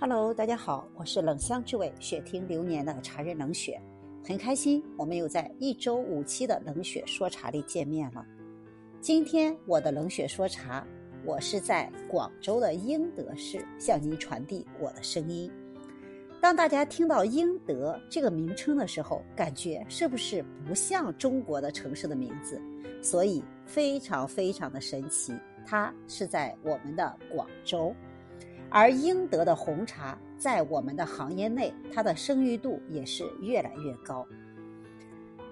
Hello，大家好，我是冷香之味雪听流年的茶人冷雪，很开心我们又在一周五期的冷雪说茶里见面了。今天我的冷雪说茶，我是在广州的英德市向您传递我的声音。当大家听到英德这个名称的时候，感觉是不是不像中国的城市的名字？所以非常非常的神奇，它是在我们的广州。而英德的红茶在我们的行业内，它的声誉度也是越来越高。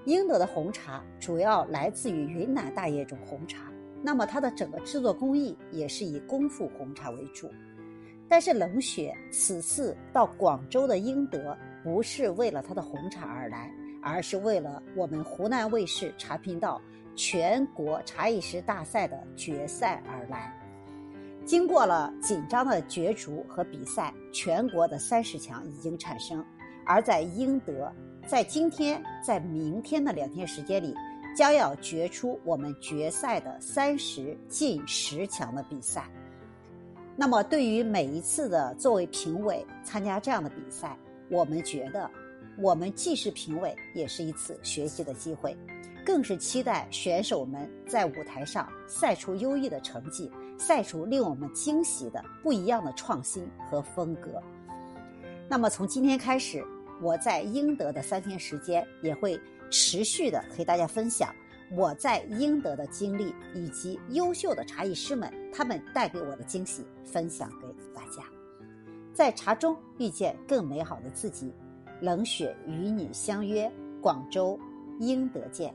英德的红茶主要来自于云南大叶种红茶，那么它的整个制作工艺也是以功夫红茶为主。但是冷雪此次到广州的英德，不是为了它的红茶而来，而是为了我们湖南卫视茶频道全国茶艺师大赛的决赛而来。经过了紧张的角逐和比赛，全国的三十强已经产生。而在英德，在今天、在明天的两天时间里，将要决出我们决赛的三十进十强的比赛。那么，对于每一次的作为评委参加这样的比赛，我们觉得，我们既是评委，也是一次学习的机会，更是期待选手们在舞台上赛出优异的成绩。赛出令我们惊喜的不一样的创新和风格。那么从今天开始，我在英德的三天时间也会持续的和大家分享我在英德的经历，以及优秀的茶艺师们他们带给我的惊喜，分享给大家。在茶中遇见更美好的自己，冷雪与你相约广州英德见。